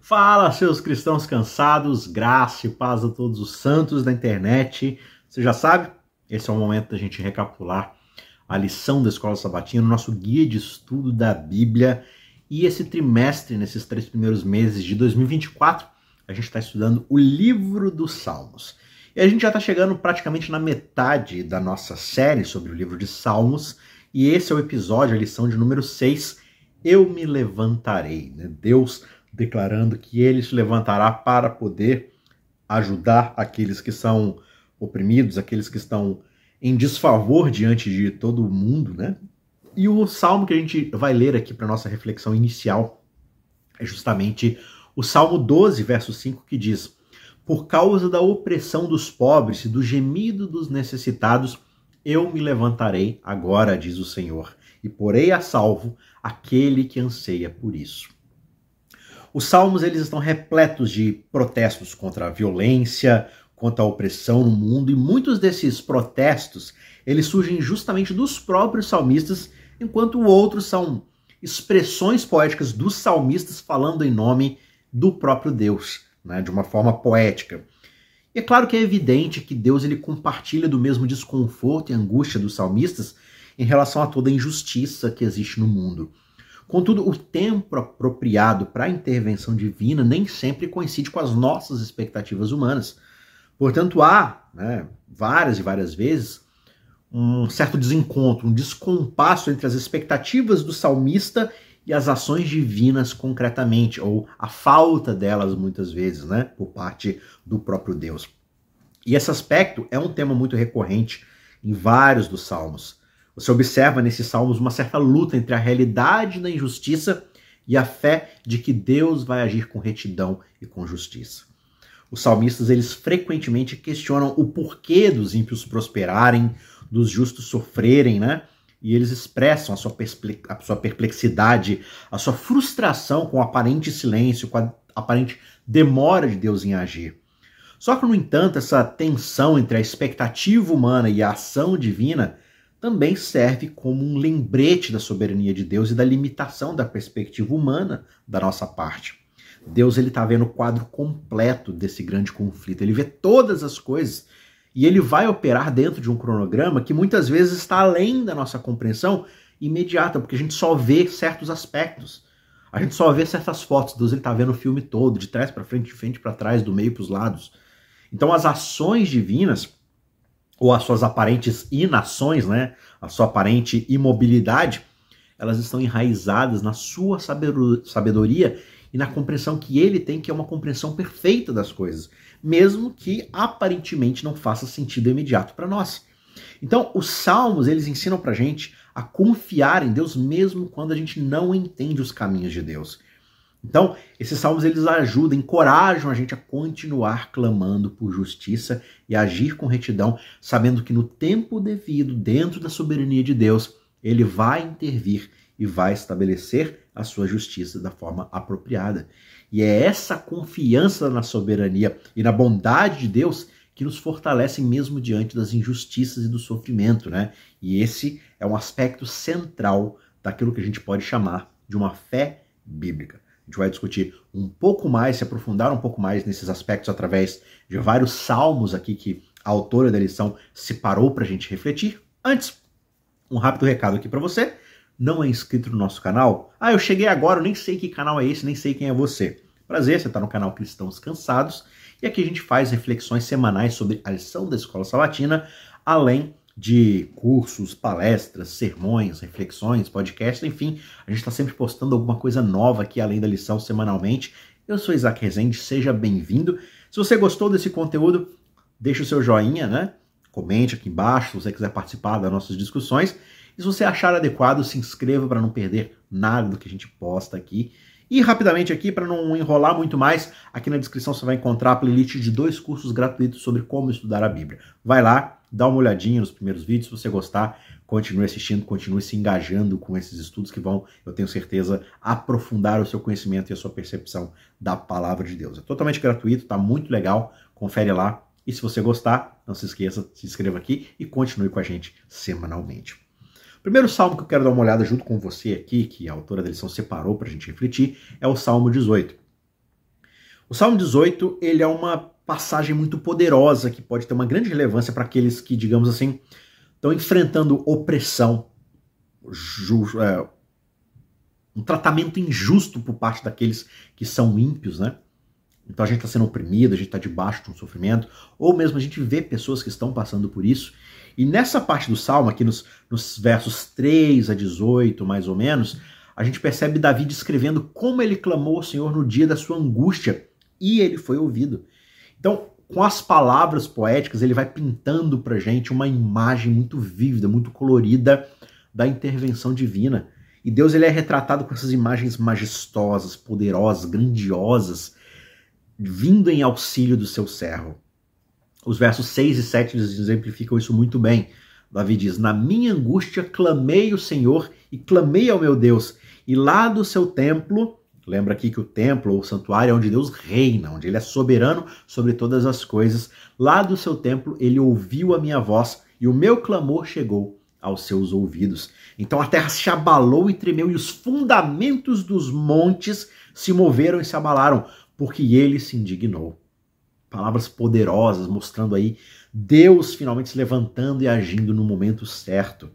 Fala, seus cristãos cansados, graça e paz a todos os santos da internet. Você já sabe, esse é o momento da gente recapitular a lição da Escola Sabatina, nosso guia de estudo da Bíblia. E esse trimestre, nesses três primeiros meses de 2024, a gente está estudando o livro dos Salmos. E a gente já está chegando praticamente na metade da nossa série sobre o livro de Salmos. E esse é o episódio, a lição de número 6, Eu me levantarei. Né? Deus declarando que ele se levantará para poder ajudar aqueles que são oprimidos, aqueles que estão em desfavor diante de todo o mundo, né? E o salmo que a gente vai ler aqui para nossa reflexão inicial é justamente o Salmo 12, verso 5, que diz: Por causa da opressão dos pobres e do gemido dos necessitados, eu me levantarei agora, diz o Senhor, e porei a salvo aquele que anseia por isso. Os salmos eles estão repletos de protestos contra a violência, contra a opressão no mundo, e muitos desses protestos eles surgem justamente dos próprios salmistas, enquanto outros são expressões poéticas dos salmistas falando em nome do próprio Deus, né, de uma forma poética. E é claro que é evidente que Deus ele compartilha do mesmo desconforto e angústia dos salmistas em relação a toda a injustiça que existe no mundo. Contudo, o tempo apropriado para a intervenção divina nem sempre coincide com as nossas expectativas humanas. Portanto, há né, várias e várias vezes um certo desencontro, um descompasso entre as expectativas do salmista e as ações divinas concretamente, ou a falta delas muitas vezes, né, por parte do próprio Deus. E esse aspecto é um tema muito recorrente em vários dos salmos. Você observa nesses salmos uma certa luta entre a realidade da injustiça e a fé de que Deus vai agir com retidão e com justiça. Os salmistas eles frequentemente questionam o porquê dos ímpios prosperarem, dos justos sofrerem, né? E eles expressam a sua, a sua perplexidade, a sua frustração com o aparente silêncio, com a aparente demora de Deus em agir. Só que, no entanto, essa tensão entre a expectativa humana e a ação divina também serve como um lembrete da soberania de Deus e da limitação da perspectiva humana da nossa parte. Deus ele está vendo o quadro completo desse grande conflito. Ele vê todas as coisas e ele vai operar dentro de um cronograma que muitas vezes está além da nossa compreensão imediata, porque a gente só vê certos aspectos. A gente só vê certas fotos. Deus ele está vendo o filme todo, de trás para frente, de frente para trás, do meio para os lados. Então as ações divinas ou as suas aparentes inações, né, a sua aparente imobilidade, elas estão enraizadas na sua sabedoria e na compreensão que ele tem, que é uma compreensão perfeita das coisas, mesmo que aparentemente não faça sentido imediato para nós. Então, os salmos, eles ensinam pra gente a confiar em Deus mesmo quando a gente não entende os caminhos de Deus. Então, esses salmos eles ajudam, encorajam a gente a continuar clamando por justiça e agir com retidão, sabendo que no tempo devido, dentro da soberania de Deus, ele vai intervir e vai estabelecer a sua justiça da forma apropriada. E é essa confiança na soberania e na bondade de Deus que nos fortalecem mesmo diante das injustiças e do sofrimento, né? E esse é um aspecto central daquilo que a gente pode chamar de uma fé bíblica. A gente vai discutir um pouco mais, se aprofundar um pouco mais nesses aspectos através de vários salmos aqui que a autora da lição separou para a gente refletir. Antes, um rápido recado aqui para você. Não é inscrito no nosso canal? Ah, eu cheguei agora, eu nem sei que canal é esse, nem sei quem é você. Prazer, você está no canal Cristãos Cansados e aqui a gente faz reflexões semanais sobre a lição da Escola Sabatina, além de cursos, palestras, sermões, reflexões, podcasts, enfim, a gente está sempre postando alguma coisa nova aqui além da lição semanalmente. Eu sou Isaac Rezende, seja bem-vindo. Se você gostou desse conteúdo, deixe o seu joinha, né? Comente aqui embaixo se você quiser participar das nossas discussões. E se você achar adequado, se inscreva para não perder nada do que a gente posta aqui. E rapidamente aqui, para não enrolar muito mais, aqui na descrição você vai encontrar a playlist de dois cursos gratuitos sobre como estudar a Bíblia. Vai lá, dá uma olhadinha nos primeiros vídeos, se você gostar, continue assistindo, continue se engajando com esses estudos que vão, eu tenho certeza, aprofundar o seu conhecimento e a sua percepção da palavra de Deus. É totalmente gratuito, tá muito legal, confere lá. E se você gostar, não se esqueça, se inscreva aqui e continue com a gente semanalmente. Primeiro salmo que eu quero dar uma olhada junto com você aqui, que a autora da lição separou para a gente refletir, é o Salmo 18. O Salmo 18, ele é uma passagem muito poderosa que pode ter uma grande relevância para aqueles que, digamos assim, estão enfrentando opressão, é, um tratamento injusto por parte daqueles que são ímpios, né? Então a gente está sendo oprimido, a gente está debaixo de um sofrimento, ou mesmo a gente vê pessoas que estão passando por isso. E nessa parte do salmo, aqui nos, nos versos 3 a 18, mais ou menos, a gente percebe Davi descrevendo como ele clamou ao Senhor no dia da sua angústia e ele foi ouvido. Então, com as palavras poéticas, ele vai pintando para gente uma imagem muito vívida, muito colorida da intervenção divina. E Deus ele é retratado com essas imagens majestosas, poderosas, grandiosas, vindo em auxílio do seu servo. Os versos 6 e 7 exemplificam isso muito bem. Davi diz: Na minha angústia clamei o Senhor e clamei ao meu Deus, e lá do seu templo, lembra aqui que o templo ou santuário é onde Deus reina, onde ele é soberano sobre todas as coisas. Lá do seu templo ele ouviu a minha voz e o meu clamor chegou aos seus ouvidos. Então a terra se abalou e tremeu, e os fundamentos dos montes se moveram e se abalaram, porque ele se indignou. Palavras poderosas mostrando aí Deus finalmente se levantando e agindo no momento certo.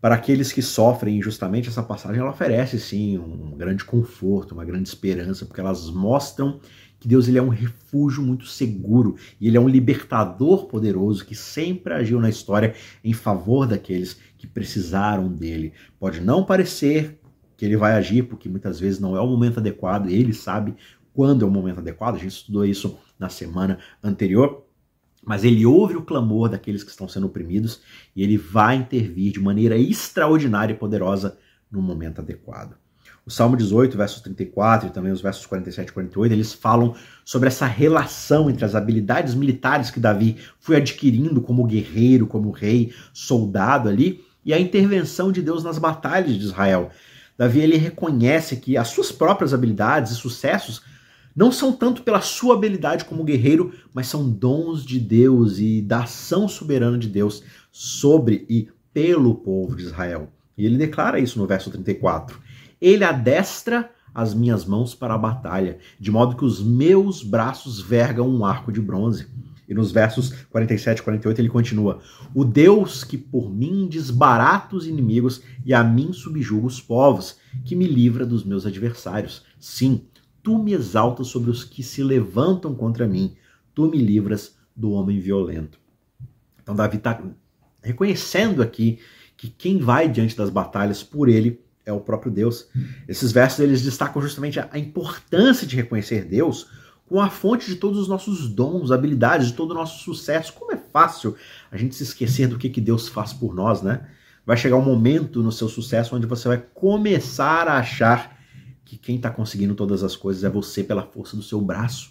Para aqueles que sofrem injustamente, essa passagem ela oferece sim um grande conforto, uma grande esperança, porque elas mostram que Deus ele é um refúgio muito seguro e ele é um libertador poderoso que sempre agiu na história em favor daqueles que precisaram dele. Pode não parecer que ele vai agir, porque muitas vezes não é o momento adequado, ele sabe quando é o momento adequado, a gente estudou isso na semana anterior, mas ele ouve o clamor daqueles que estão sendo oprimidos e ele vai intervir de maneira extraordinária e poderosa no momento adequado. O Salmo 18, versos 34 e também os versos 47 e 48, eles falam sobre essa relação entre as habilidades militares que Davi foi adquirindo como guerreiro, como rei, soldado ali, e a intervenção de Deus nas batalhas de Israel. Davi ele reconhece que as suas próprias habilidades e sucessos não são tanto pela sua habilidade como guerreiro, mas são dons de Deus e da ação soberana de Deus sobre e pelo povo de Israel. E ele declara isso no verso 34. Ele adestra as minhas mãos para a batalha, de modo que os meus braços vergam um arco de bronze. E nos versos 47 e 48 ele continua: O Deus que por mim desbarata os inimigos e a mim subjuga os povos, que me livra dos meus adversários. Sim, tu me exaltas sobre os que se levantam contra mim, tu me livras do homem violento. Então, Davi está reconhecendo aqui que quem vai diante das batalhas por ele é o próprio Deus. Esses versos eles destacam justamente a importância de reconhecer Deus como a fonte de todos os nossos dons, habilidades, de todo o nosso sucesso. Como é fácil a gente se esquecer do que, que Deus faz por nós, né? Vai chegar um momento no seu sucesso onde você vai começar a achar que quem está conseguindo todas as coisas é você pela força do seu braço.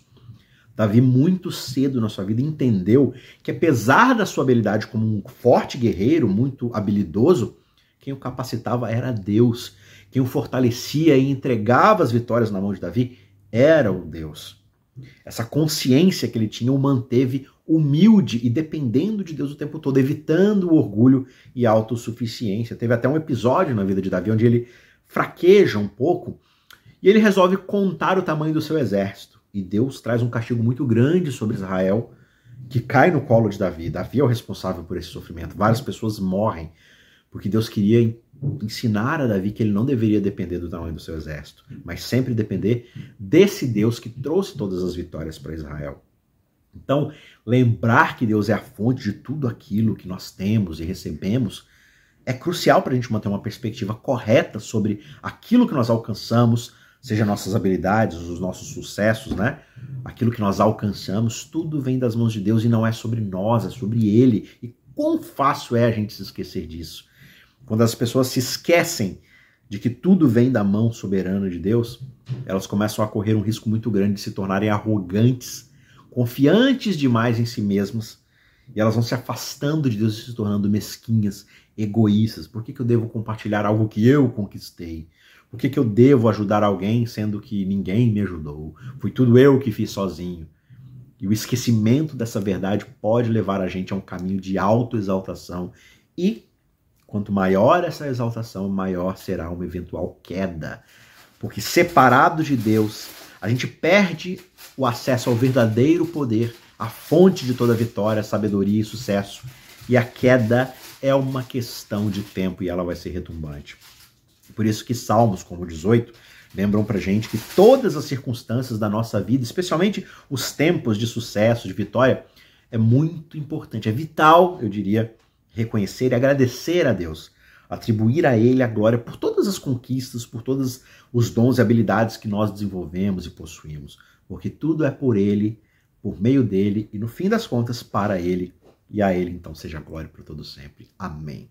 Davi, muito cedo na sua vida, entendeu que, apesar da sua habilidade como um forte guerreiro, muito habilidoso, quem o capacitava era Deus. Quem o fortalecia e entregava as vitórias na mão de Davi era o Deus. Essa consciência que ele tinha o manteve humilde e dependendo de Deus o tempo todo, evitando o orgulho e a autossuficiência. Teve até um episódio na vida de Davi onde ele fraqueja um pouco e ele resolve contar o tamanho do seu exército. E Deus traz um castigo muito grande sobre Israel, que cai no colo de Davi. Davi é o responsável por esse sofrimento. Várias pessoas morrem, porque Deus queria ensinar a Davi que ele não deveria depender do tamanho do seu exército, mas sempre depender desse Deus que trouxe todas as vitórias para Israel. Então, lembrar que Deus é a fonte de tudo aquilo que nós temos e recebemos é crucial para a gente manter uma perspectiva correta sobre aquilo que nós alcançamos, seja nossas habilidades, os nossos sucessos, né? Aquilo que nós alcançamos, tudo vem das mãos de Deus e não é sobre nós, é sobre Ele. E quão fácil é a gente se esquecer disso? Quando as pessoas se esquecem de que tudo vem da mão soberana de Deus, elas começam a correr um risco muito grande de se tornarem arrogantes, confiantes demais em si mesmas, e elas vão se afastando de Deus e se tornando mesquinhas, egoístas. Por que, que eu devo compartilhar algo que eu conquistei? Por que, que eu devo ajudar alguém sendo que ninguém me ajudou? Foi tudo eu que fiz sozinho. E o esquecimento dessa verdade pode levar a gente a um caminho de autoexaltação. E quanto maior essa exaltação, maior será uma eventual queda. Porque separados de Deus, a gente perde o acesso ao verdadeiro poder, a fonte de toda vitória, sabedoria e sucesso. E a queda é uma questão de tempo e ela vai ser retumbante. Por isso que Salmos, como 18, lembram pra gente que todas as circunstâncias da nossa vida, especialmente os tempos de sucesso, de vitória, é muito importante, é vital, eu diria, reconhecer e agradecer a Deus, atribuir a Ele a glória por todas as conquistas, por todos os dons e habilidades que nós desenvolvemos e possuímos, porque tudo é por Ele, por meio dele e no fim das contas para Ele e a Ele então seja glória por todo sempre. Amém.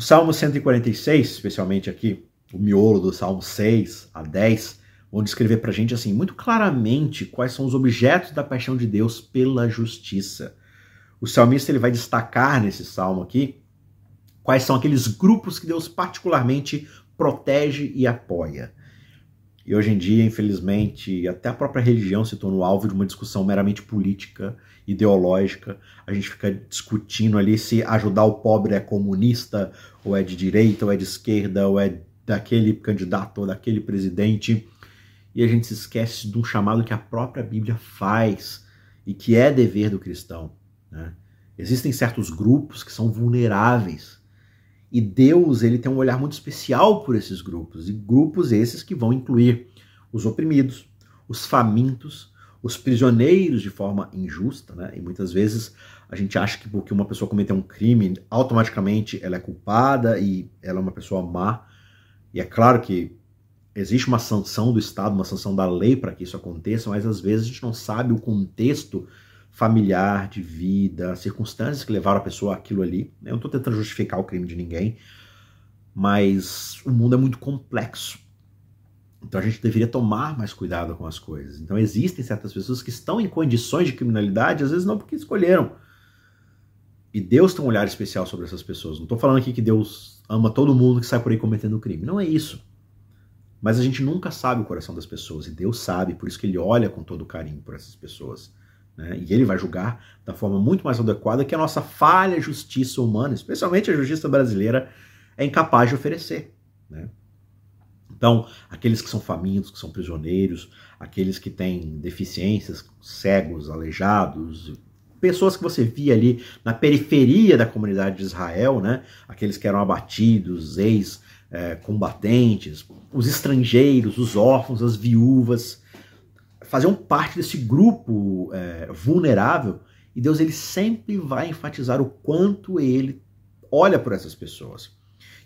O Salmo 146, especialmente aqui, o miolo do Salmo 6 a 10, vão descrever para a gente assim muito claramente quais são os objetos da paixão de Deus pela justiça. O salmista ele vai destacar nesse salmo aqui quais são aqueles grupos que Deus particularmente protege e apoia. E hoje em dia, infelizmente, até a própria religião se tornou alvo de uma discussão meramente política, ideológica. A gente fica discutindo ali se ajudar o pobre é comunista, ou é de direita, ou é de esquerda, ou é daquele candidato ou daquele presidente. E a gente se esquece de um chamado que a própria Bíblia faz e que é dever do cristão. Né? Existem certos grupos que são vulneráveis. E Deus ele tem um olhar muito especial por esses grupos, e grupos esses que vão incluir os oprimidos, os famintos, os prisioneiros de forma injusta, né? E muitas vezes a gente acha que porque uma pessoa cometeu um crime, automaticamente ela é culpada e ela é uma pessoa má. E é claro que existe uma sanção do Estado, uma sanção da lei para que isso aconteça, mas às vezes a gente não sabe o contexto familiar, de vida, circunstâncias que levaram a pessoa àquilo ali. Eu não estou tentando justificar o crime de ninguém, mas o mundo é muito complexo. Então a gente deveria tomar mais cuidado com as coisas. Então existem certas pessoas que estão em condições de criminalidade, às vezes não porque escolheram. E Deus tem um olhar especial sobre essas pessoas. Não estou falando aqui que Deus ama todo mundo que sai por aí cometendo crime. Não é isso. Mas a gente nunca sabe o coração das pessoas e Deus sabe, por isso que Ele olha com todo carinho por essas pessoas. Né? E Ele vai julgar da forma muito mais adequada que a nossa falha justiça humana, especialmente a justiça brasileira, é incapaz de oferecer. Né? Então, aqueles que são famintos, que são prisioneiros, aqueles que têm deficiências, cegos, aleijados, pessoas que você via ali na periferia da comunidade de Israel, né? aqueles que eram abatidos, ex é, combatentes, os estrangeiros, os órfãos, as viúvas, faziam parte desse grupo é, vulnerável e Deus ele sempre vai enfatizar o quanto ele olha por essas pessoas.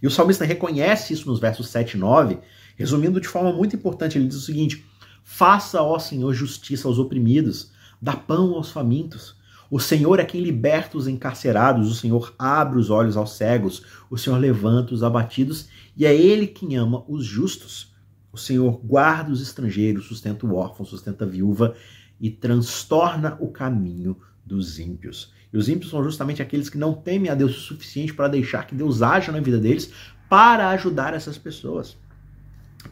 E o salmista reconhece isso nos versos 7 e 9, resumindo de forma muito importante, ele diz o seguinte: Faça, ó Senhor, justiça aos oprimidos, dá pão aos famintos, o Senhor é quem liberta os encarcerados, o Senhor abre os olhos aos cegos, o Senhor levanta os abatidos e é Ele quem ama os justos. O Senhor guarda os estrangeiros, sustenta o órfão, sustenta a viúva e transtorna o caminho dos ímpios. E os ímpios são justamente aqueles que não temem a Deus o suficiente para deixar que Deus haja na vida deles para ajudar essas pessoas.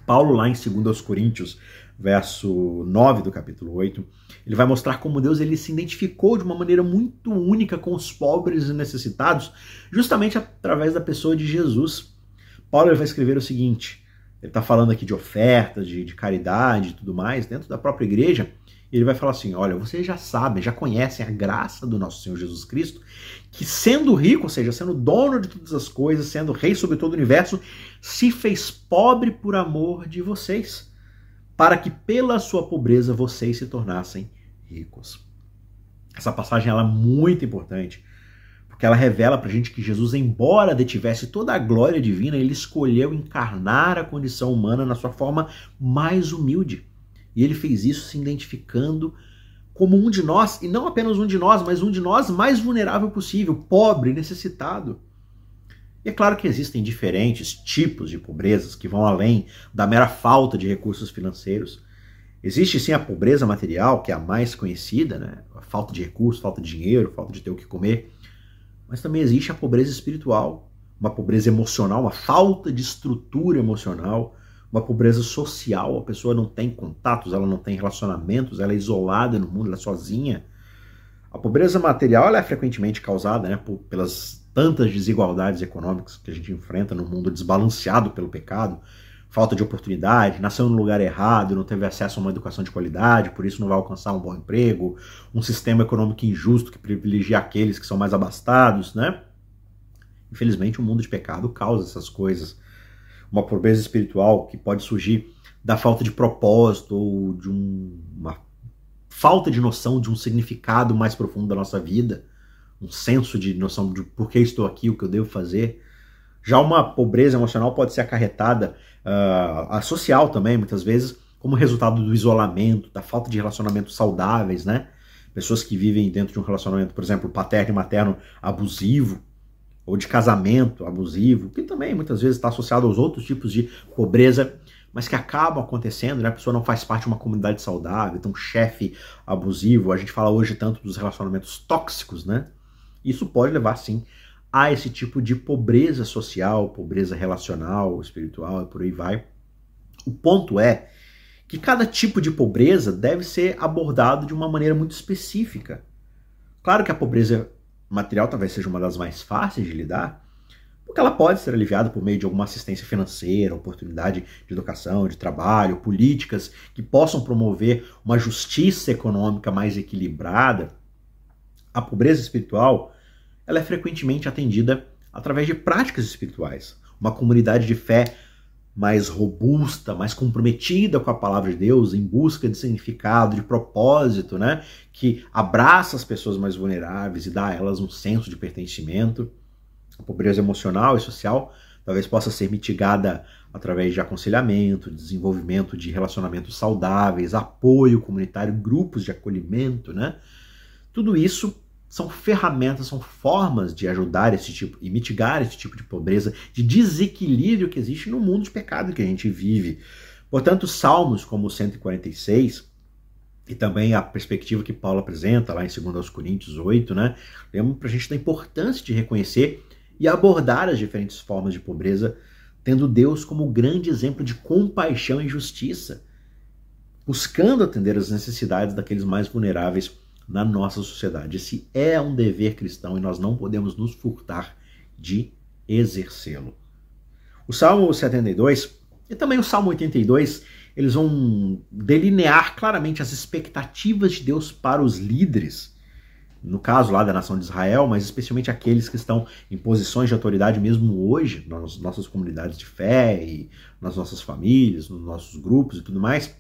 Paulo, lá em 2 Coríntios, verso 9 do capítulo 8, ele vai mostrar como Deus ele se identificou de uma maneira muito única com os pobres e necessitados, justamente através da pessoa de Jesus. Paulo vai escrever o seguinte: ele está falando aqui de ofertas, de, de caridade e tudo mais, dentro da própria igreja. Ele vai falar assim: olha, vocês já sabem, já conhecem a graça do nosso Senhor Jesus Cristo, que sendo rico, ou seja, sendo dono de todas as coisas, sendo rei sobre todo o universo, se fez pobre por amor de vocês para que pela sua pobreza vocês se tornassem ricos. Essa passagem ela é muito importante, porque ela revela para a gente que Jesus, embora detivesse toda a glória divina, ele escolheu encarnar a condição humana na sua forma mais humilde. E ele fez isso se identificando como um de nós, e não apenas um de nós, mas um de nós mais vulnerável possível, pobre, necessitado. E é claro que existem diferentes tipos de pobrezas que vão além da mera falta de recursos financeiros. Existe sim a pobreza material, que é a mais conhecida, né? A falta de recursos, falta de dinheiro, falta de ter o que comer. Mas também existe a pobreza espiritual, uma pobreza emocional, uma falta de estrutura emocional, uma pobreza social, a pessoa não tem contatos, ela não tem relacionamentos, ela é isolada no mundo, ela é sozinha. A pobreza material é frequentemente causada né, por, pelas tantas desigualdades econômicas que a gente enfrenta no mundo desbalanceado pelo pecado, falta de oportunidade, nasceu no lugar errado, não teve acesso a uma educação de qualidade, por isso não vai alcançar um bom emprego, um sistema econômico injusto que privilegia aqueles que são mais abastados, né? Infelizmente, o mundo de pecado causa essas coisas. Uma pobreza espiritual que pode surgir da falta de propósito ou de um, uma falta de noção de um significado mais profundo da nossa vida, um senso de noção de por que estou aqui, o que eu devo fazer. Já uma pobreza emocional pode ser acarretada, uh, a social também, muitas vezes, como resultado do isolamento, da falta de relacionamentos saudáveis, né? Pessoas que vivem dentro de um relacionamento, por exemplo, paterno e materno abusivo, ou de casamento abusivo, que também muitas vezes está associado aos outros tipos de pobreza, mas que acabam acontecendo, né? A pessoa não faz parte de uma comunidade saudável, então um chefe abusivo, a gente fala hoje tanto dos relacionamentos tóxicos, né? Isso pode levar sim a esse tipo de pobreza social, pobreza relacional, espiritual e por aí vai. O ponto é que cada tipo de pobreza deve ser abordado de uma maneira muito específica. Claro que a pobreza material talvez seja uma das mais fáceis de lidar, porque ela pode ser aliviada por meio de alguma assistência financeira, oportunidade de educação, de trabalho, políticas que possam promover uma justiça econômica mais equilibrada. A pobreza espiritual ela é frequentemente atendida através de práticas espirituais. Uma comunidade de fé mais robusta, mais comprometida com a palavra de Deus, em busca de significado, de propósito, né? Que abraça as pessoas mais vulneráveis e dá a elas um senso de pertencimento. A pobreza emocional e social talvez possa ser mitigada através de aconselhamento, desenvolvimento de relacionamentos saudáveis, apoio comunitário, grupos de acolhimento, né? Tudo isso são ferramentas, são formas de ajudar esse tipo e mitigar esse tipo de pobreza, de desequilíbrio que existe no mundo de pecado que a gente vive. Portanto, salmos como o 146 e também a perspectiva que Paulo apresenta lá em 2 Coríntios 8, né? Lembra para a gente da importância de reconhecer e abordar as diferentes formas de pobreza, tendo Deus como grande exemplo de compaixão e justiça, buscando atender as necessidades daqueles mais vulneráveis na nossa sociedade. Esse é um dever cristão e nós não podemos nos furtar de exercê-lo. O Salmo 72 e também o Salmo 82, eles vão delinear claramente as expectativas de Deus para os líderes, no caso lá da nação de Israel, mas especialmente aqueles que estão em posições de autoridade mesmo hoje, nas nossas comunidades de fé e nas nossas famílias, nos nossos grupos e tudo mais.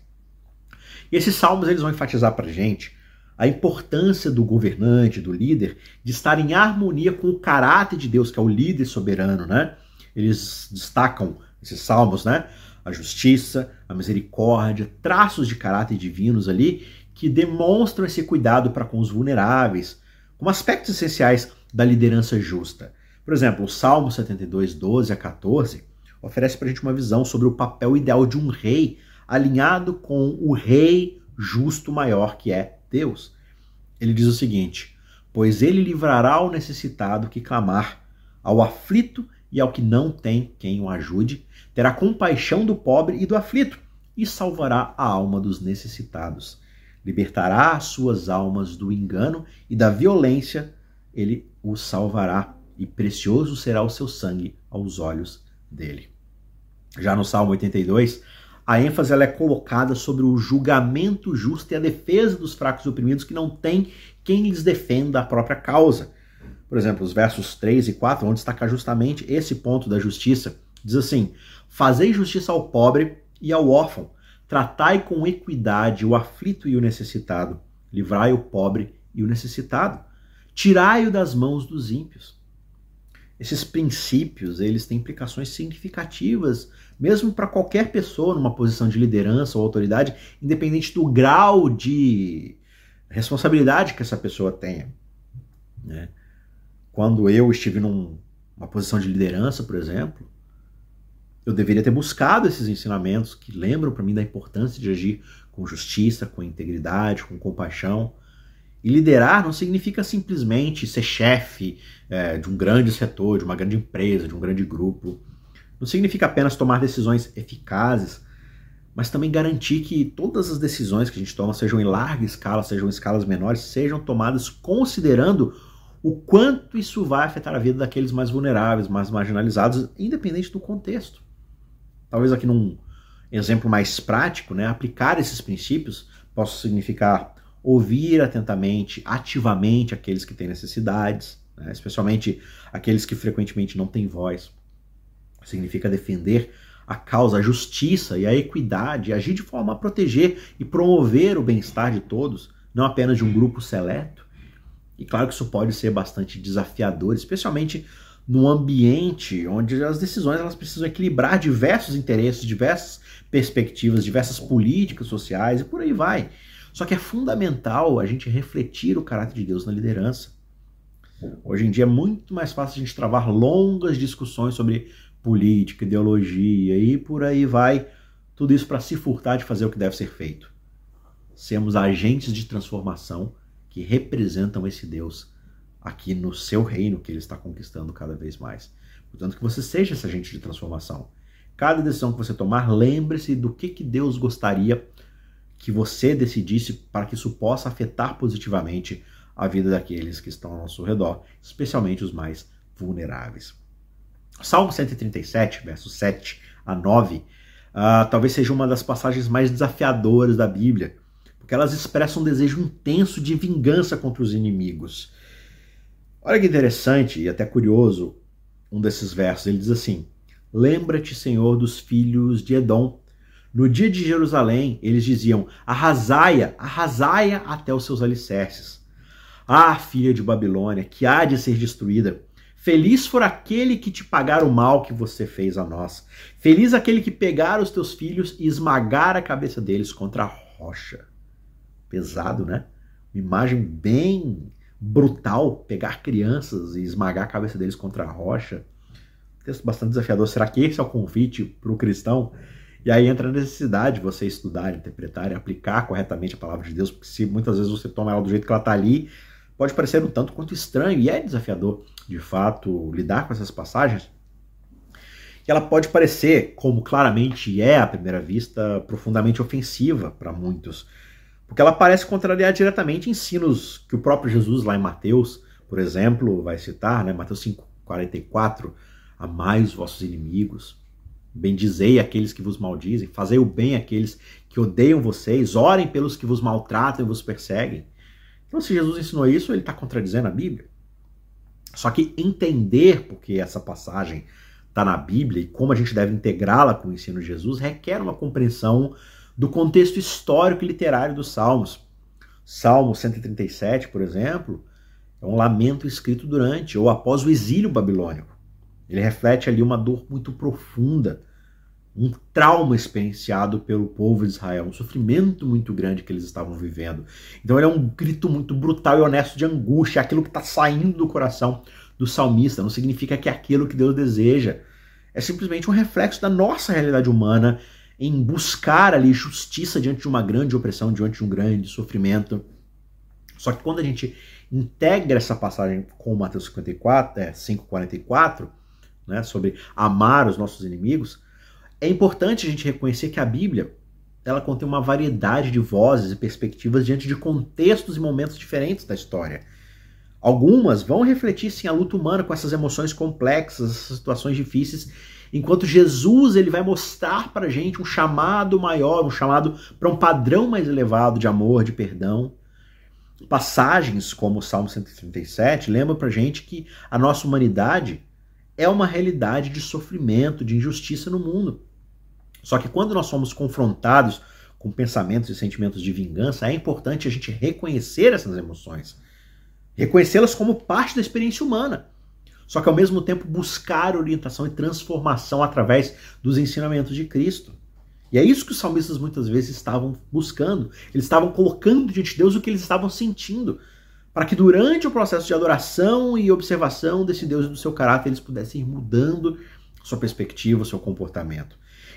E esses salmos eles vão enfatizar para gente a importância do governante, do líder, de estar em harmonia com o caráter de Deus, que é o líder soberano, né? Eles destacam esses salmos, né? A justiça, a misericórdia, traços de caráter divinos ali que demonstram esse cuidado para com os vulneráveis, como aspectos essenciais da liderança justa. Por exemplo, o Salmo 72, 12 a 14 oferece para a gente uma visão sobre o papel ideal de um rei alinhado com o rei justo maior que é Deus. Ele diz o seguinte: Pois ele livrará o necessitado que clamar, ao aflito e ao que não tem quem o ajude, terá compaixão do pobre e do aflito, e salvará a alma dos necessitados. Libertará as suas almas do engano e da violência, ele os salvará, e precioso será o seu sangue aos olhos dele. Já no Salmo 82, a ênfase ela é colocada sobre o julgamento justo e a defesa dos fracos e oprimidos que não tem quem lhes defenda a própria causa. Por exemplo, os versos 3 e 4 vão destacar justamente esse ponto da justiça. Diz assim: Fazei justiça ao pobre e ao órfão, tratai com equidade o aflito e o necessitado, livrai o pobre e o necessitado, tirai-o das mãos dos ímpios. Esses princípios, eles têm implicações significativas mesmo para qualquer pessoa numa posição de liderança ou autoridade, independente do grau de responsabilidade que essa pessoa tenha. Né? Quando eu estive numa posição de liderança, por exemplo, eu deveria ter buscado esses ensinamentos que lembram para mim da importância de agir com justiça, com integridade, com compaixão. E liderar não significa simplesmente ser chefe é, de um grande setor, de uma grande empresa, de um grande grupo. Não significa apenas tomar decisões eficazes, mas também garantir que todas as decisões que a gente toma, sejam em larga escala, sejam em escalas menores, sejam tomadas considerando o quanto isso vai afetar a vida daqueles mais vulneráveis, mais marginalizados, independente do contexto. Talvez aqui num, exemplo mais prático, né, aplicar esses princípios possa significar ouvir atentamente, ativamente aqueles que têm necessidades, né, especialmente aqueles que frequentemente não têm voz. Significa defender a causa, a justiça e a equidade, agir de forma a proteger e promover o bem-estar de todos, não apenas de um grupo seleto. E claro que isso pode ser bastante desafiador, especialmente num ambiente onde as decisões elas precisam equilibrar diversos interesses, diversas perspectivas, diversas políticas sociais e por aí vai. Só que é fundamental a gente refletir o caráter de Deus na liderança. Hoje em dia é muito mais fácil a gente travar longas discussões sobre política, ideologia e por aí vai. Tudo isso para se furtar de fazer o que deve ser feito. Sermos agentes de transformação que representam esse Deus aqui no seu reino que ele está conquistando cada vez mais. Portanto, que você seja esse agente de transformação. Cada decisão que você tomar, lembre-se do que, que Deus gostaria que você decidisse para que isso possa afetar positivamente a vida daqueles que estão ao nosso redor, especialmente os mais vulneráveis. Salmo 137, versos 7 a 9, uh, ah, talvez seja uma das passagens mais desafiadoras da Bíblia, porque elas expressam um desejo intenso de vingança contra os inimigos. Olha que interessante e até curioso um desses versos. Ele diz assim: Lembra-te, Senhor, dos filhos de Edom. No dia de Jerusalém, eles diziam: Arrasaia, arrasaia até os seus alicerces. Ah, filha de Babilônia, que há de ser destruída. Feliz for aquele que te pagar o mal que você fez a nós. Feliz aquele que pegar os teus filhos e esmagar a cabeça deles contra a rocha. Pesado, né? Uma imagem bem brutal, pegar crianças e esmagar a cabeça deles contra a rocha. Texto bastante desafiador. Será que esse é o convite para o cristão? E aí entra a necessidade de você estudar, interpretar e aplicar corretamente a palavra de Deus, porque se muitas vezes você toma ela do jeito que ela está ali, pode parecer um tanto quanto estranho, e é desafiador, de fato, lidar com essas passagens. E ela pode parecer, como claramente é à primeira vista, profundamente ofensiva para muitos porque ela parece contrariar diretamente ensinos que o próprio Jesus, lá em Mateus, por exemplo, vai citar, né? Mateus 5,44, amai os vossos inimigos, bendizei aqueles que vos maldizem, fazei o bem àqueles que odeiam vocês, orem pelos que vos maltratam e vos perseguem. Então, se Jesus ensinou isso, ele está contradizendo a Bíblia. Só que entender porque essa passagem está na Bíblia e como a gente deve integrá-la com o ensino de Jesus requer uma compreensão do contexto histórico e literário dos Salmos. Salmo 137, por exemplo, é um lamento escrito durante ou após o exílio babilônico. Ele reflete ali uma dor muito profunda, um trauma experienciado pelo povo de Israel, um sofrimento muito grande que eles estavam vivendo. Então ele é um grito muito brutal e honesto de angústia, aquilo que está saindo do coração do salmista. Não significa que é aquilo que Deus deseja. É simplesmente um reflexo da nossa realidade humana em buscar ali justiça diante de uma grande opressão, diante de um grande sofrimento. Só que quando a gente integra essa passagem com Mateus 54, é, 5,44, né, sobre amar os nossos inimigos, é importante a gente reconhecer que a Bíblia ela contém uma variedade de vozes e perspectivas diante de contextos e momentos diferentes da história. Algumas vão refletir sim a luta humana com essas emoções complexas, essas situações difíceis, Enquanto Jesus ele vai mostrar para a gente um chamado maior, um chamado para um padrão mais elevado de amor, de perdão. Passagens como o Salmo 137 lembram para a gente que a nossa humanidade é uma realidade de sofrimento, de injustiça no mundo. Só que quando nós somos confrontados com pensamentos e sentimentos de vingança, é importante a gente reconhecer essas emoções, reconhecê-las como parte da experiência humana só que ao mesmo tempo buscar orientação e transformação através dos ensinamentos de Cristo. E é isso que os salmistas muitas vezes estavam buscando. Eles estavam colocando diante de Deus o que eles estavam sentindo, para que durante o processo de adoração e observação desse Deus e do seu caráter eles pudessem ir mudando sua perspectiva, seu comportamento.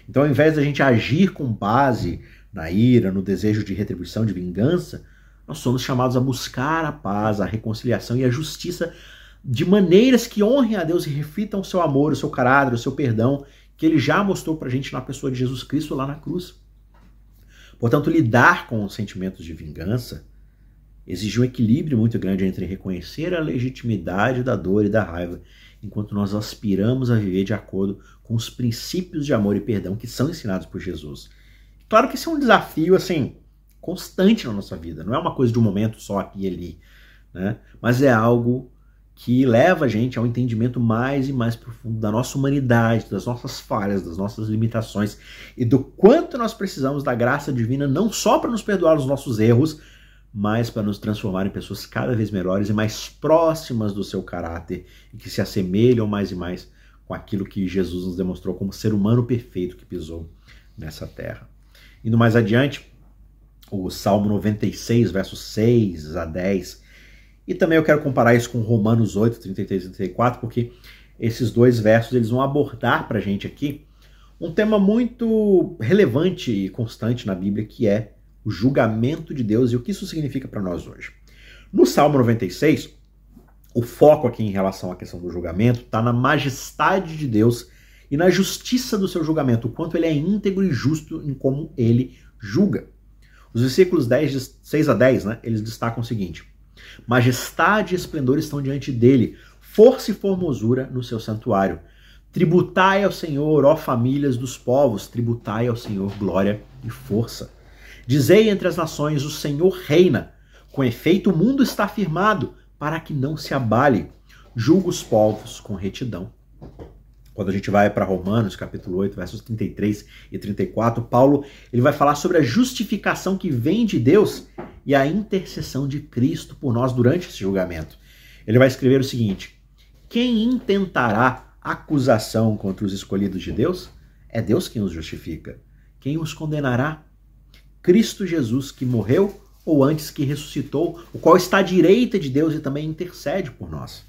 Então, ao invés da gente agir com base na ira, no desejo de retribuição, de vingança, nós somos chamados a buscar a paz, a reconciliação e a justiça de maneiras que honrem a Deus e reflitam o seu amor, o seu caráter, o seu perdão, que ele já mostrou para a gente na pessoa de Jesus Cristo lá na cruz. Portanto, lidar com os sentimentos de vingança exige um equilíbrio muito grande entre reconhecer a legitimidade da dor e da raiva enquanto nós aspiramos a viver de acordo com os princípios de amor e perdão que são ensinados por Jesus. Claro que isso é um desafio assim constante na nossa vida, não é uma coisa de um momento só aqui e ali, né? Mas é algo que leva a gente ao entendimento mais e mais profundo da nossa humanidade, das nossas falhas, das nossas limitações e do quanto nós precisamos da graça divina não só para nos perdoar os nossos erros, mas para nos transformar em pessoas cada vez melhores e mais próximas do seu caráter e que se assemelham mais e mais com aquilo que Jesus nos demonstrou como ser humano perfeito que pisou nessa terra. Indo mais adiante, o Salmo 96, versos 6 a 10. E também eu quero comparar isso com Romanos 8, 33 e 34, porque esses dois versos eles vão abordar para a gente aqui um tema muito relevante e constante na Bíblia, que é o julgamento de Deus e o que isso significa para nós hoje. No Salmo 96, o foco aqui em relação à questão do julgamento está na majestade de Deus e na justiça do seu julgamento, o quanto ele é íntegro e justo em como ele julga. Os versículos 10, 6 a 10, né, eles destacam o seguinte: Majestade e esplendor estão diante dele, força e formosura no seu santuário. Tributai ao Senhor, ó famílias dos povos, tributai ao Senhor glória e força. Dizei entre as nações: o Senhor reina. Com efeito, o mundo está firmado, para que não se abale. Julga os povos com retidão. Quando a gente vai para Romanos, capítulo 8, versos 33 e 34, Paulo ele vai falar sobre a justificação que vem de Deus e a intercessão de Cristo por nós durante esse julgamento. Ele vai escrever o seguinte: Quem intentará acusação contra os escolhidos de Deus? É Deus quem os justifica. Quem os condenará? Cristo Jesus que morreu ou antes que ressuscitou, o qual está à direita de Deus e também intercede por nós.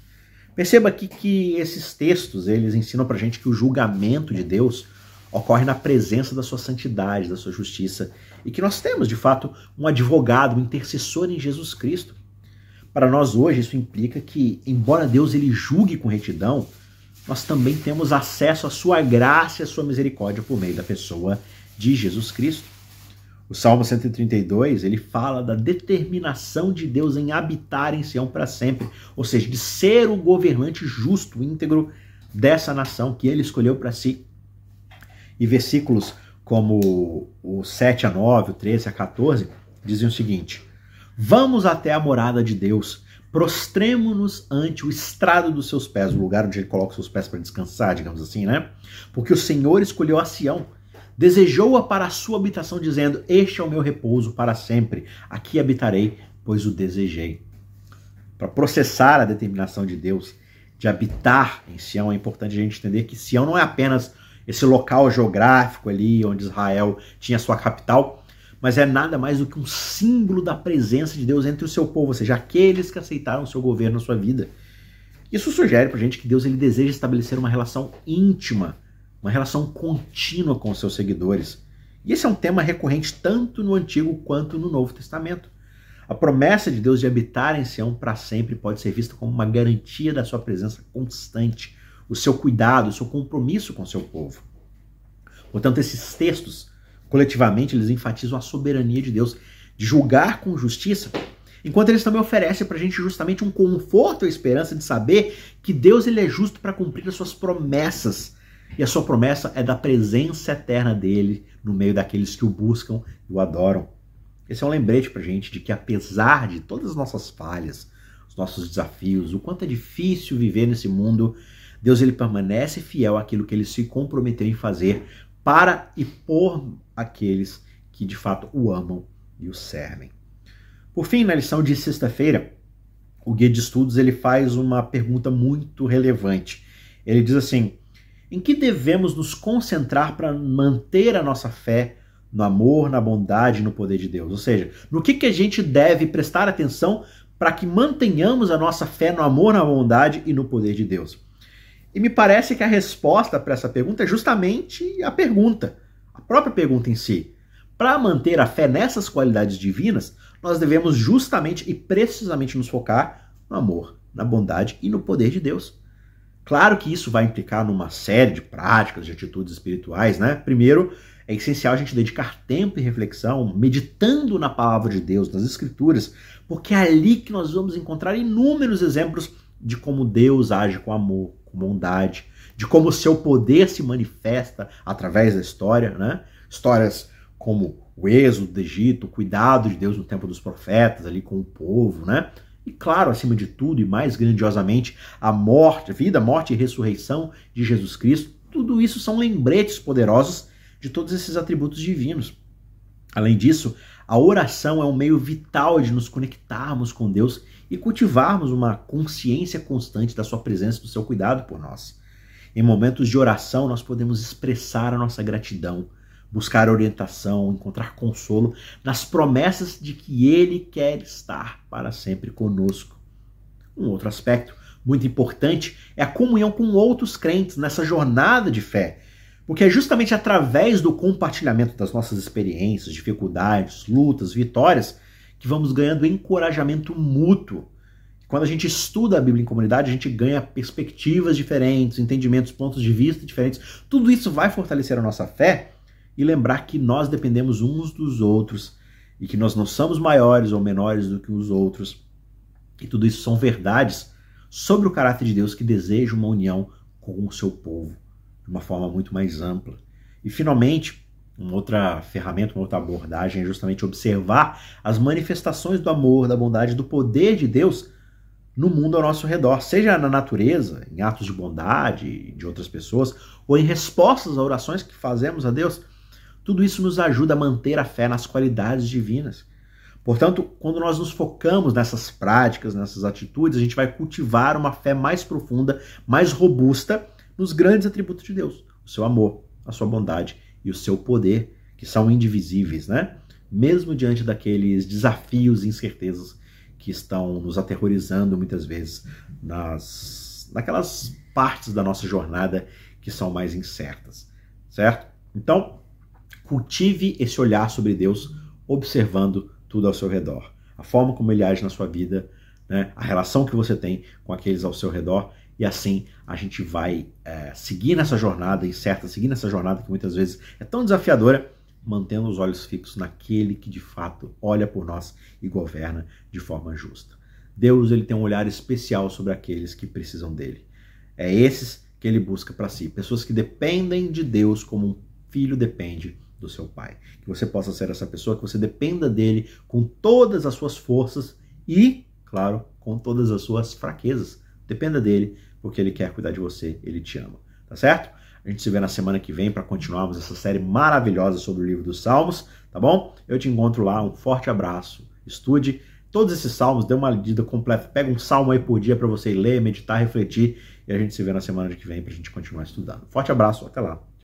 Perceba aqui que esses textos, eles ensinam pra gente que o julgamento de Deus ocorre na presença da sua santidade, da sua justiça, e que nós temos, de fato, um advogado, um intercessor em Jesus Cristo. Para nós hoje, isso implica que, embora Deus ele julgue com retidão, nós também temos acesso à sua graça e à sua misericórdia por meio da pessoa de Jesus Cristo. O Salmo 132, ele fala da determinação de Deus em habitar em Sião para sempre, ou seja, de ser o governante justo, íntegro dessa nação que ele escolheu para si. E versículos como o 7 a 9, o 13 a 14, dizem o seguinte: Vamos até a morada de Deus, prostremo-nos ante o estrado dos seus pés, o lugar onde ele coloca os seus pés para descansar, digamos assim, né? Porque o Senhor escolheu a Sião Desejou-a para a sua habitação, dizendo: Este é o meu repouso para sempre. Aqui habitarei, pois o desejei. Para processar a determinação de Deus de habitar em Sião, é importante a gente entender que Sião não é apenas esse local geográfico ali onde Israel tinha sua capital, mas é nada mais do que um símbolo da presença de Deus entre o seu povo, ou seja, aqueles que aceitaram o seu governo na sua vida. Isso sugere para a gente que Deus ele deseja estabelecer uma relação íntima uma relação contínua com os seus seguidores. E esse é um tema recorrente tanto no Antigo quanto no Novo Testamento. A promessa de Deus de habitar em Sião para sempre pode ser vista como uma garantia da sua presença constante, o seu cuidado, o seu compromisso com o seu povo. Portanto, esses textos, coletivamente, eles enfatizam a soberania de Deus de julgar com justiça, enquanto eles também oferecem para a gente justamente um conforto e esperança de saber que Deus ele é justo para cumprir as suas promessas e a sua promessa é da presença eterna dele no meio daqueles que o buscam e o adoram. Esse é um lembrete para gente de que, apesar de todas as nossas falhas, os nossos desafios, o quanto é difícil viver nesse mundo, Deus ele permanece fiel àquilo que ele se comprometeu em fazer para e por aqueles que de fato o amam e o servem. Por fim, na lição de sexta-feira, o guia de estudos ele faz uma pergunta muito relevante. Ele diz assim: em que devemos nos concentrar para manter a nossa fé no amor, na bondade e no poder de Deus? Ou seja, no que, que a gente deve prestar atenção para que mantenhamos a nossa fé no amor, na bondade e no poder de Deus? E me parece que a resposta para essa pergunta é justamente a pergunta, a própria pergunta em si. Para manter a fé nessas qualidades divinas, nós devemos justamente e precisamente nos focar no amor, na bondade e no poder de Deus. Claro que isso vai implicar numa série de práticas, de atitudes espirituais, né? Primeiro, é essencial a gente dedicar tempo e reflexão, meditando na palavra de Deus, nas escrituras, porque é ali que nós vamos encontrar inúmeros exemplos de como Deus age com amor, com bondade, de como o seu poder se manifesta através da história, né? Histórias como o êxodo do Egito, o cuidado de Deus no tempo dos profetas ali com o povo, né? E claro, acima de tudo e mais grandiosamente, a morte, a vida, morte e ressurreição de Jesus Cristo. Tudo isso são lembretes poderosos de todos esses atributos divinos. Além disso, a oração é um meio vital de nos conectarmos com Deus e cultivarmos uma consciência constante da sua presença e do seu cuidado por nós. Em momentos de oração, nós podemos expressar a nossa gratidão, buscar orientação, encontrar consolo nas promessas de que Ele quer estar para sempre conosco. Um outro aspecto muito importante é a comunhão com outros crentes nessa jornada de fé, porque é justamente através do compartilhamento das nossas experiências, dificuldades, lutas, vitórias, que vamos ganhando encorajamento mútuo. Quando a gente estuda a Bíblia em comunidade, a gente ganha perspectivas diferentes, entendimentos, pontos de vista diferentes. Tudo isso vai fortalecer a nossa fé e lembrar que nós dependemos uns dos outros e que nós não somos maiores ou menores do que os outros. E tudo isso são verdades sobre o caráter de Deus que deseja uma união com o seu povo de uma forma muito mais ampla. E finalmente, uma outra ferramenta, uma outra abordagem é justamente observar as manifestações do amor, da bondade, do poder de Deus no mundo ao nosso redor, seja na natureza, em atos de bondade de outras pessoas, ou em respostas a orações que fazemos a Deus. Tudo isso nos ajuda a manter a fé nas qualidades divinas. Portanto, quando nós nos focamos nessas práticas, nessas atitudes, a gente vai cultivar uma fé mais profunda, mais robusta nos grandes atributos de Deus: o seu amor, a sua bondade e o seu poder, que são indivisíveis, né? Mesmo diante daqueles desafios e incertezas que estão nos aterrorizando muitas vezes nas naquelas partes da nossa jornada que são mais incertas, certo? Então, Cultive esse olhar sobre Deus, observando tudo ao seu redor. A forma como ele age na sua vida, né? a relação que você tem com aqueles ao seu redor, e assim a gente vai é, seguir nessa jornada incerta, seguir nessa jornada que muitas vezes é tão desafiadora, mantendo os olhos fixos naquele que de fato olha por nós e governa de forma justa. Deus ele tem um olhar especial sobre aqueles que precisam dele. É esses que ele busca para si, pessoas que dependem de Deus como um filho depende do seu pai. Que você possa ser essa pessoa, que você dependa dele com todas as suas forças e, claro, com todas as suas fraquezas. Dependa dele, porque ele quer cuidar de você, ele te ama. Tá certo? A gente se vê na semana que vem para continuarmos essa série maravilhosa sobre o livro dos Salmos, tá bom? Eu te encontro lá, um forte abraço. Estude todos esses salmos, dê uma lida completa, pega um salmo aí por dia para você ler, meditar, refletir e a gente se vê na semana que vem para a gente continuar estudando. Forte abraço, até lá.